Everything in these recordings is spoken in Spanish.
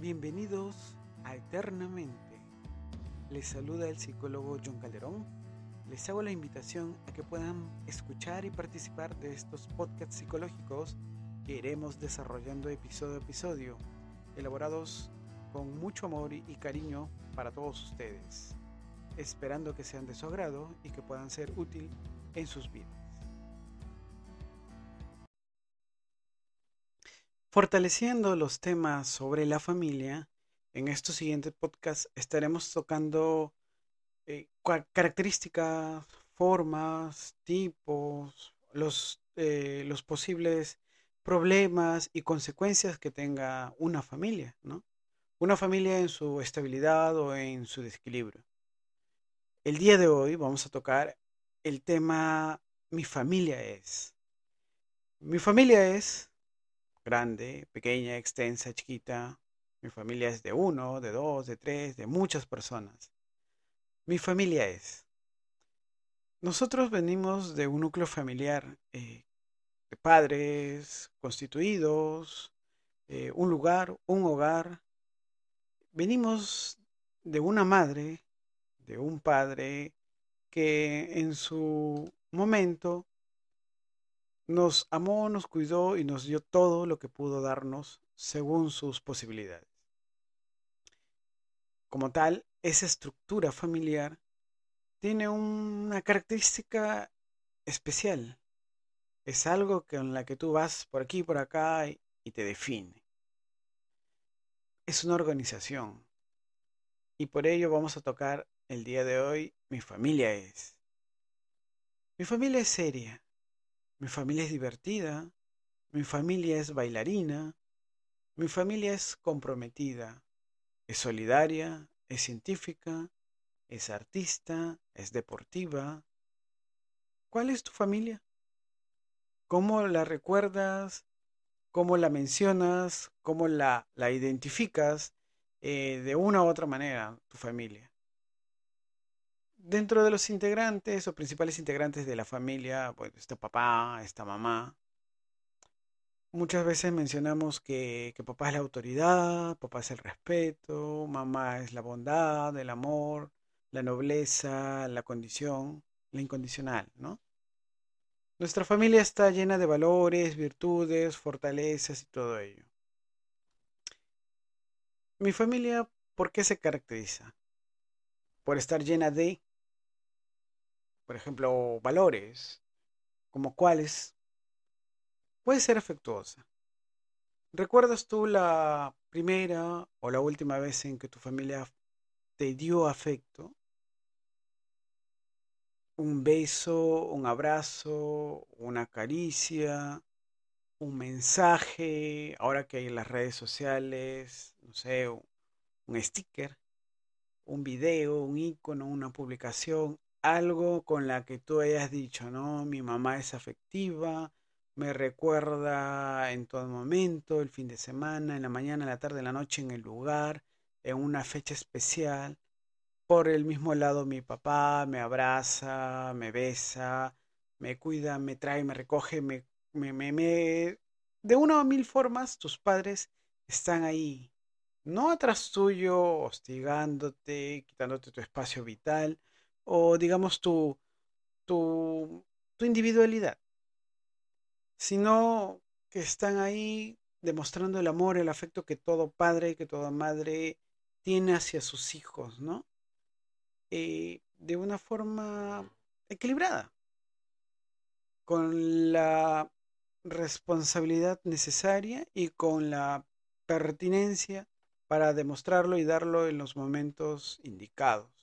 Bienvenidos a Eternamente. Les saluda el psicólogo John Calderón. Les hago la invitación a que puedan escuchar y participar de estos podcasts psicológicos que iremos desarrollando episodio a episodio, elaborados con mucho amor y cariño para todos ustedes, esperando que sean de su agrado y que puedan ser útil en sus vidas. Fortaleciendo los temas sobre la familia, en estos siguientes podcasts estaremos tocando eh, características, formas, tipos, eh, los posibles problemas y consecuencias que tenga una familia, ¿no? Una familia en su estabilidad o en su desequilibrio. El día de hoy vamos a tocar el tema Mi familia es. Mi familia es grande, pequeña, extensa, chiquita. Mi familia es de uno, de dos, de tres, de muchas personas. Mi familia es. Nosotros venimos de un núcleo familiar eh, de padres constituidos, eh, un lugar, un hogar. Venimos de una madre, de un padre que en su momento nos amó, nos cuidó y nos dio todo lo que pudo darnos según sus posibilidades. Como tal, esa estructura familiar tiene una característica especial. Es algo con la que tú vas por aquí por acá y, y te define. Es una organización. Y por ello vamos a tocar el día de hoy Mi familia es. Mi familia es seria, mi familia es divertida, mi familia es bailarina, mi familia es comprometida, es solidaria, es científica, es artista, es deportiva. ¿Cuál es tu familia? ¿Cómo la recuerdas? ¿Cómo la mencionas? ¿Cómo la, identificas eh, de una u otra manera, tu familia? Dentro de los integrantes o principales integrantes de la familia, pues está papá, está mamá. Muchas veces mencionamos que, que, papá es la autoridad, papá es el respeto, mamá es la bondad, el amor, la nobleza, la condición, la incondicional, ¿no? Nuestra familia está llena de valores, virtudes, fortalezas y todo ello. Mi familia, ¿por qué se caracteriza? Por estar llena de por ejemplo, valores, como cuáles, puede ser afectuosa. ¿Recuerdas tú la primera o la última vez en que tu familia te dio afecto? Un beso, un abrazo, una caricia, un mensaje, ahora que hay las redes sociales, no sé, un sticker, un video, un icono, una publicación, algo con la que tú hayas dicho, ¿no? Mi mamá es afectiva, me recuerda en todo momento, el fin de semana, en la mañana, en la tarde, en la noche, en el lugar, en una fecha especial. Por el mismo lado, mi papá me abraza, me besa, me cuida, me trae, me recoge, me, me, me, me... De una o mil formas, tus padres están ahí, no atrás tuyo, hostigándote, quitándote tu espacio vital, o digamos tu, tu, tu individualidad, sino que están ahí demostrando el amor, el afecto que todo padre, que toda madre tiene hacia sus hijos, ¿no? Eh, de una forma equilibrada, con la responsabilidad necesaria y con la pertinencia para demostrarlo y darlo en los momentos indicados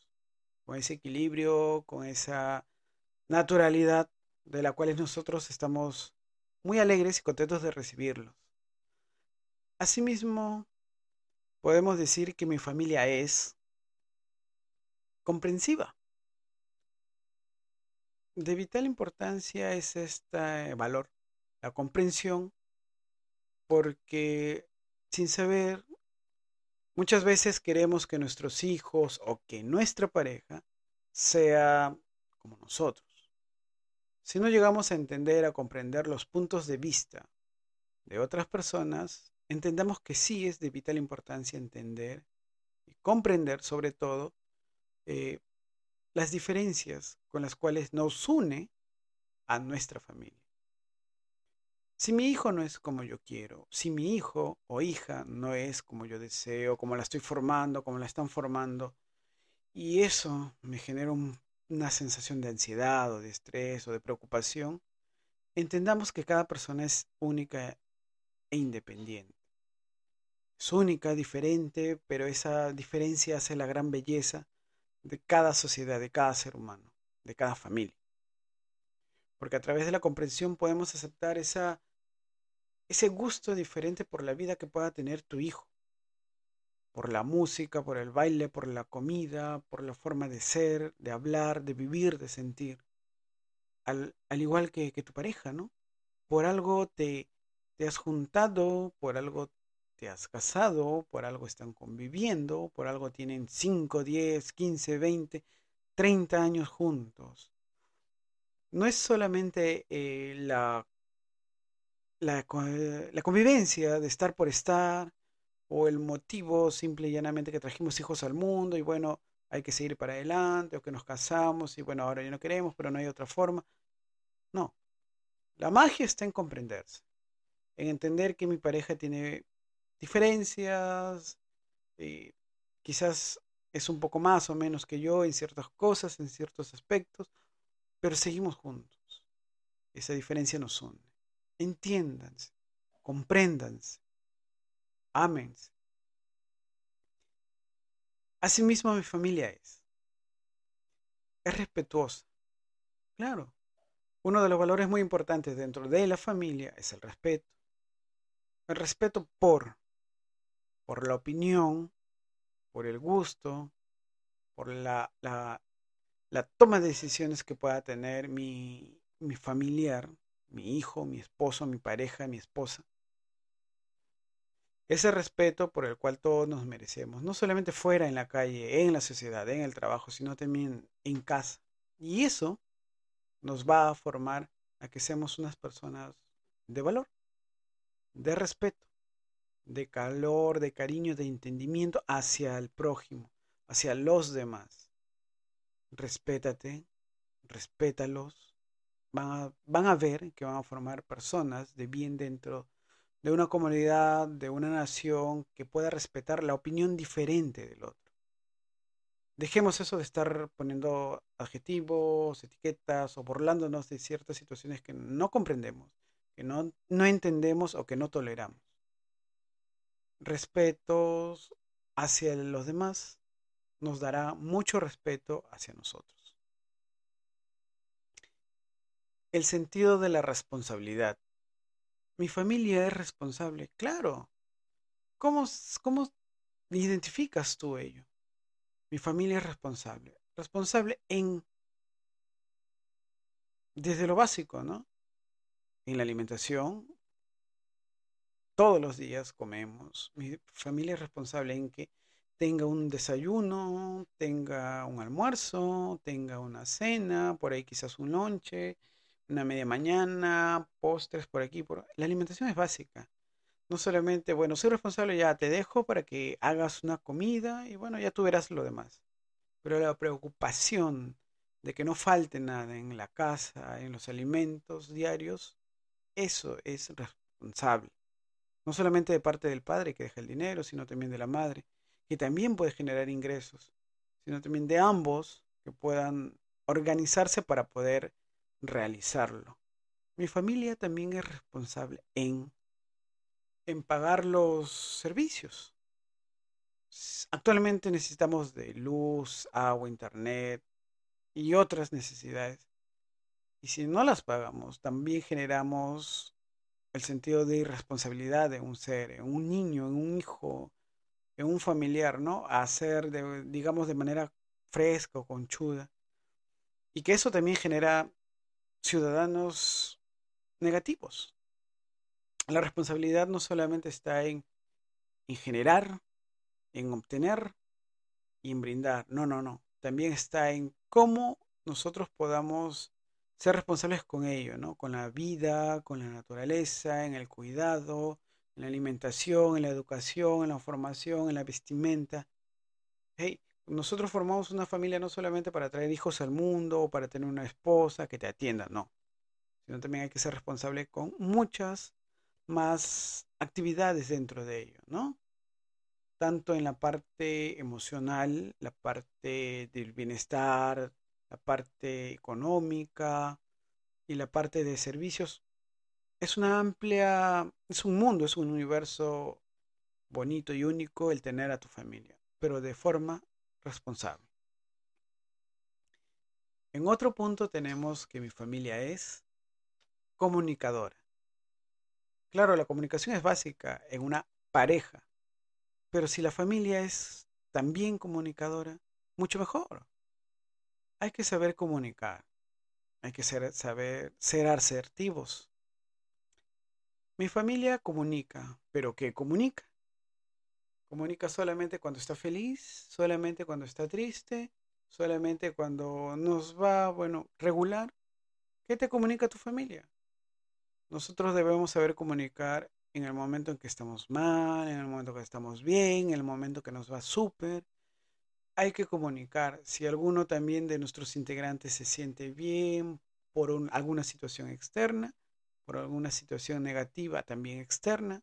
con ese equilibrio, con esa naturalidad de la cual nosotros estamos muy alegres y contentos de recibirlos. Asimismo, podemos decir que mi familia es comprensiva. De vital importancia es este valor, la comprensión, porque sin saber Muchas veces queremos que nuestros hijos o que nuestra pareja sea como nosotros. Si no llegamos a entender, a comprender los puntos de vista de otras personas, entendamos que sí es de vital importancia entender y comprender sobre todo eh, las diferencias con las cuales nos une a nuestra familia. Si mi hijo no es como yo quiero, si mi hijo o hija no es como yo deseo, como la estoy formando, como la están formando, y eso me genera una sensación de ansiedad o de estrés o de preocupación, entendamos que cada persona es única e independiente. Es única, diferente, pero esa diferencia hace la gran belleza de cada sociedad, de cada ser humano, de cada familia. Porque a través de la comprensión podemos aceptar esa, ese gusto diferente por la vida que pueda tener tu hijo. Por la música, por el baile, por la comida, por la forma de ser, de hablar, de vivir, de sentir. Al, al igual que, que tu pareja, ¿no? Por algo te, te has juntado, por algo te has casado, por algo están conviviendo, por algo tienen 5, 10, 15, 20, 30 años juntos. No es solamente eh, la, la, la convivencia de estar por estar o el motivo simple y llanamente que trajimos hijos al mundo y bueno, hay que seguir para adelante o que nos casamos y bueno, ahora ya no queremos, pero no hay otra forma. No, la magia está en comprenderse en entender que mi pareja tiene diferencias, eh, quizás es un poco más o menos que yo en ciertas cosas, en ciertos aspectos, pero seguimos juntos. Esa diferencia nos une. Entiéndanse, compréndanse, ámense. Asimismo mi familia es. Es respetuosa. Claro. Uno de los valores muy importantes dentro de la familia es el respeto el respeto por, por la opinión, por el gusto, por la, la, la toma de decisiones que pueda tener mi, mi familiar, mi hijo, mi esposo, mi pareja, mi esposa. Ese respeto por el cual todos nos merecemos, no solamente fuera en la calle, en la sociedad, en el trabajo, sino también en casa. Y eso nos va a formar a que seamos unas personas de valor de respeto, de calor, de cariño, de entendimiento hacia el prójimo, hacia los demás. Respétate, respétalos. Van a, ver que van a formar personas de bien dentro de una comunidad, de una nación que pueda respetar la opinión diferente del otro. Dejemos eso de estar poniendo adjetivos, etiquetas o burlándonos de ciertas situaciones que no comprendemos que no, no entendemos o que no toleramos. Respetos hacia los demás nos dará mucho respeto hacia nosotros. El sentido de la responsabilidad. Mi familia es responsable, claro. ¿Cómo, cómo identificas tú ello? Mi familia es responsable. Responsable en... Desde lo básico, ¿no? en la alimentación. Todos los días comemos. Mi familia es responsable en que tenga un desayuno, tenga un almuerzo, tenga una cena, por ahí quizás un lonche, una media mañana, postres por aquí. Por... La alimentación es básica. No solamente, bueno, soy responsable, ya te dejo para que hagas una comida y bueno, ya tú verás lo demás. Pero la preocupación de que no falte nada en la casa, en los alimentos diarios, eso es responsable. No solamente de parte del padre que deja el dinero, sino también de la madre, que también puede generar ingresos, sino también de ambos que puedan organizarse para poder realizarlo. Mi familia también es responsable en, en pagar los servicios. Actualmente necesitamos de luz, agua, internet y otras necesidades. Y si no las pagamos, también generamos el sentido de irresponsabilidad de un ser, en un niño, en un hijo, en un familiar, ¿no? A hacer, de, digamos, de manera fresca o conchuda. Y que eso también genera ciudadanos negativos. La responsabilidad no solamente está en, en generar, en obtener y en brindar. No, no, no. También está en cómo nosotros podamos ser responsables con ello, ¿no? Con la vida, con la naturaleza, en el cuidado, en la alimentación, en la educación, en la formación, en la vestimenta. Hey, nosotros formamos una familia no solamente para traer hijos al mundo o para tener una esposa que te atienda, no. Sino también hay que ser responsable con muchas más actividades dentro de ello, ¿no? Tanto en la parte emocional, la parte del bienestar, la parte económica y la parte de servicios. Es una amplia, es un mundo, es un universo bonito y único el tener a tu familia, pero de forma responsable. En otro punto tenemos que mi familia es comunicadora. Claro, la comunicación es básica en una pareja, pero si la familia es también comunicadora, mucho mejor. Hay que saber comunicar, hay que saber ser asertivos. Mi familia comunica, pero ¿qué comunica? Comunica solamente cuando está feliz, solamente cuando está triste, solamente cuando nos va, bueno, regular. ¿Qué te comunica tu familia? Nosotros debemos saber comunicar en el momento en que estamos mal, en el momento que estamos bien, en el momento que nos va súper. Hay que comunicar. Si alguno también de nuestros integrantes se siente bien por alguna situación externa, por alguna situación negativa también externa,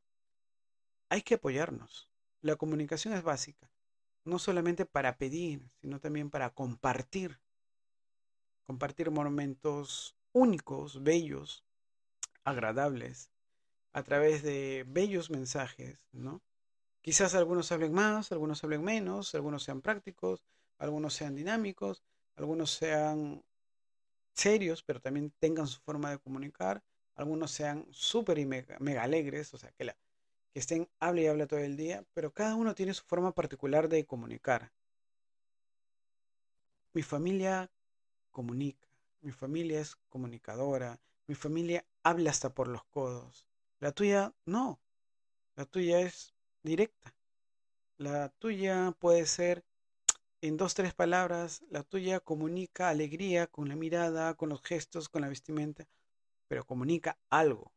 hay que apoyarnos. La comunicación es básica, no solamente para pedir, sino también para compartir. Compartir momentos únicos, bellos, agradables a través de bellos mensajes, ¿no? Quizás algunos hablen más, algunos hablen menos, algunos sean prácticos, algunos sean dinámicos, algunos sean serios, pero también tengan su forma de comunicar, algunos sean súper y mega, alegres, o sea, que, la, que estén hable y habla todo el día, pero cada uno tiene su forma particular de comunicar. Mi familia comunica, mi familia es comunicadora, mi familia habla hasta por los codos. La tuya no. La tuya es directa. La tuya puede ser en dos, tres palabras. La tuya comunica alegría con la mirada, con los gestos, con la vestimenta, pero comunica algo.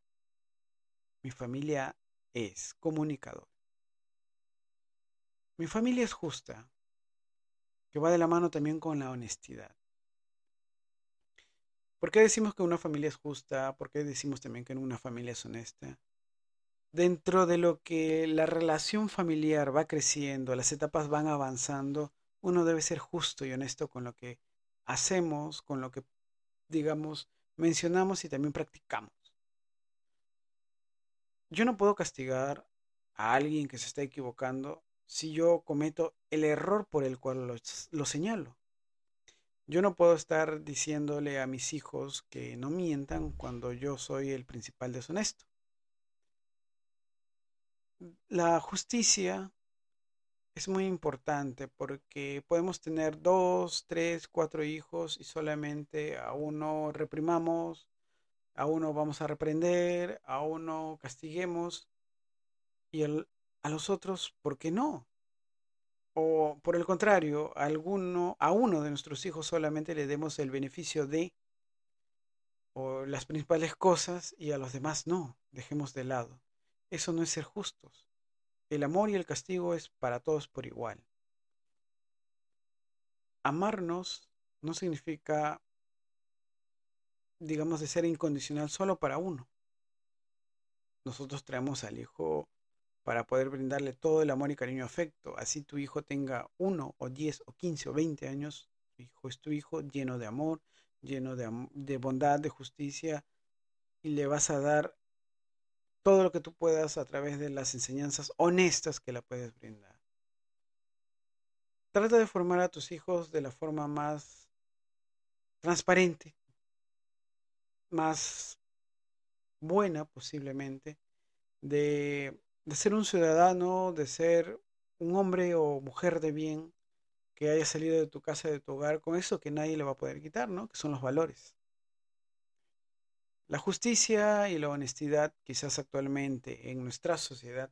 Mi familia es comunicador. Mi familia es justa, que va de la mano también con la honestidad. ¿Por qué decimos que una familia es justa? ¿Por qué decimos también que una familia es honesta? Dentro de lo que la relación familiar va creciendo, las etapas van avanzando, uno debe ser justo y honesto con lo que hacemos, con lo que, digamos, mencionamos y también practicamos. Yo no puedo castigar a alguien que se está equivocando si yo cometo el error por el cual lo, lo señalo. Yo no puedo estar diciéndole a mis hijos que no mientan cuando yo soy el principal deshonesto. La justicia es muy importante porque podemos tener dos, tres, cuatro hijos y solamente a uno reprimamos, a uno vamos a reprender, a uno castiguemos y a los otros, ¿por qué no? O por el contrario, a, alguno, a uno de nuestros hijos solamente le demos el beneficio de o las principales cosas y a los demás no, dejemos de lado. Eso no es ser justos. El amor y el castigo es para todos por igual. Amarnos no significa, digamos, de ser incondicional solo para uno. Nosotros traemos al hijo para poder brindarle todo el amor y cariño afecto. Así tu hijo tenga uno o diez o quince o veinte años, tu hijo es tu hijo lleno de amor, lleno de, de bondad, de justicia, y le vas a dar todo lo que tú puedas a través de las enseñanzas honestas que la puedes brindar. Trata de formar a tus hijos de la forma más transparente, más buena posiblemente, de de ser un ciudadano, de ser un hombre o mujer de bien que haya salido de tu casa, de tu hogar, con eso que nadie le va a poder quitar, ¿no? Que son los valores. La justicia y la honestidad, quizás actualmente en nuestra sociedad,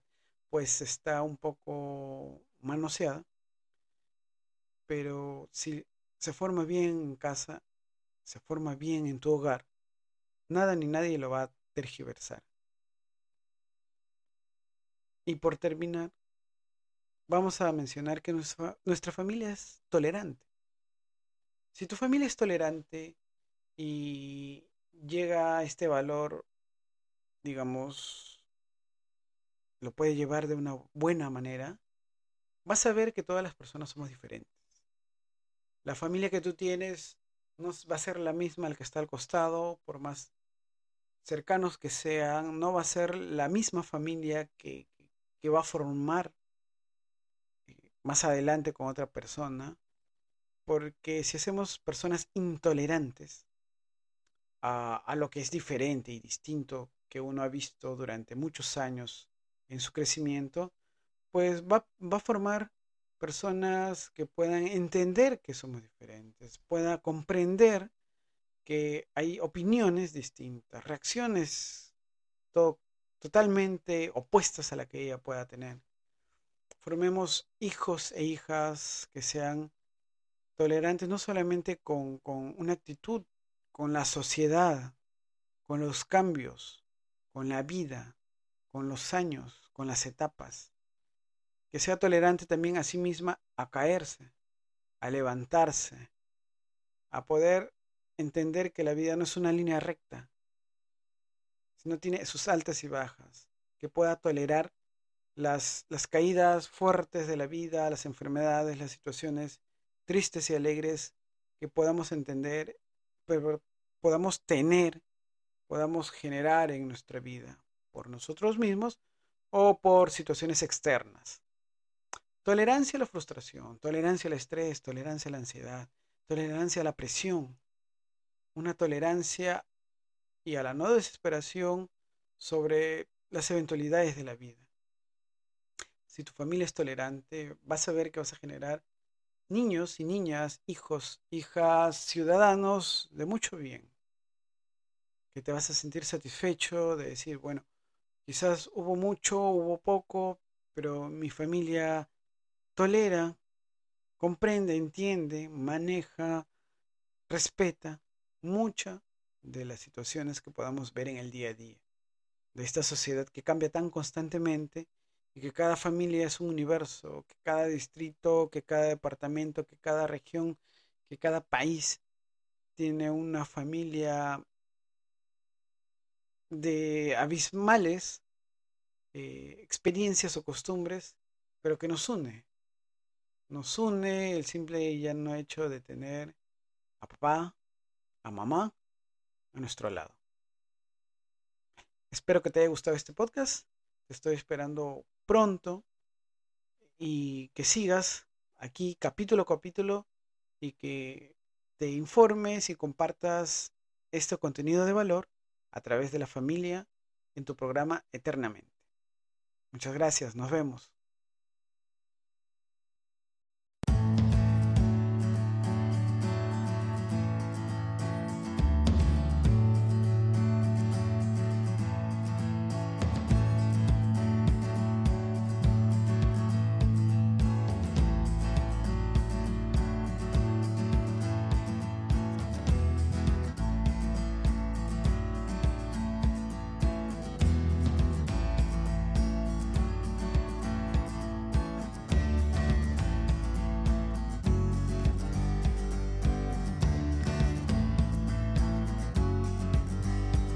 pues está un poco manoseada, pero si se forma bien en casa, se forma bien en tu hogar, nada ni nadie lo va a tergiversar. Y por terminar, vamos a mencionar que nuestra, nuestra familia es tolerante. Si tu familia es tolerante y llega a este valor, digamos, lo puede llevar de una buena manera, vas a ver que todas las personas somos diferentes. La familia que tú tienes no va a ser la misma al que está al costado, por más cercanos que sean, no va a ser la misma familia que, que va a formar eh, más adelante con otra persona, porque si hacemos personas intolerantes a, a, lo que es diferente y distinto que uno ha visto durante muchos años en su crecimiento, pues va, va a formar personas que puedan entender que somos diferentes, puedan comprender que hay opiniones distintas, reacciones totalmente opuestas a la que ella pueda tener. Formemos hijos e hijas que sean tolerantes no solamente con, con una actitud, con la sociedad, con los cambios, con la vida, con los años, con las etapas. Que sea tolerante también a sí misma a caerse, a levantarse, a poder entender que la vida no es una línea recta, sino tiene sus altas y bajas, que pueda tolerar las, las caídas fuertes de la vida, las enfermedades, las situaciones tristes y alegres, que podamos entender, pero podamos tener, podamos generar en nuestra vida, por nosotros mismos o por situaciones externas. Tolerancia a la frustración, tolerancia al estrés, tolerancia a la ansiedad, tolerancia a la presión, una tolerancia y a la no desesperación sobre las eventualidades de la vida. Si tu familia es tolerante, vas a ver que vas a generar niños y niñas, hijos, hijas, ciudadanos de mucho bien. Que te vas a sentir satisfecho de decir, bueno, quizás hubo mucho, hubo poco, pero mi familia tolera, comprende, entiende, maneja, respeta muchas de las situaciones que podamos ver en el día a día, de esta sociedad que cambia tan constantemente y que cada familia es un universo, que cada distrito, que cada departamento, que cada región, que cada país tiene una familia de abismales eh, experiencias o costumbres, pero que nos une. Nos une el simple y llano hecho de tener a papá, a mamá a nuestro lado. Espero que te haya gustado este podcast. Te estoy esperando pronto y que sigas aquí capítulo a capítulo y que te informes y compartas este contenido de valor a través de la familia en tu programa eternamente. Muchas gracias, nos vemos.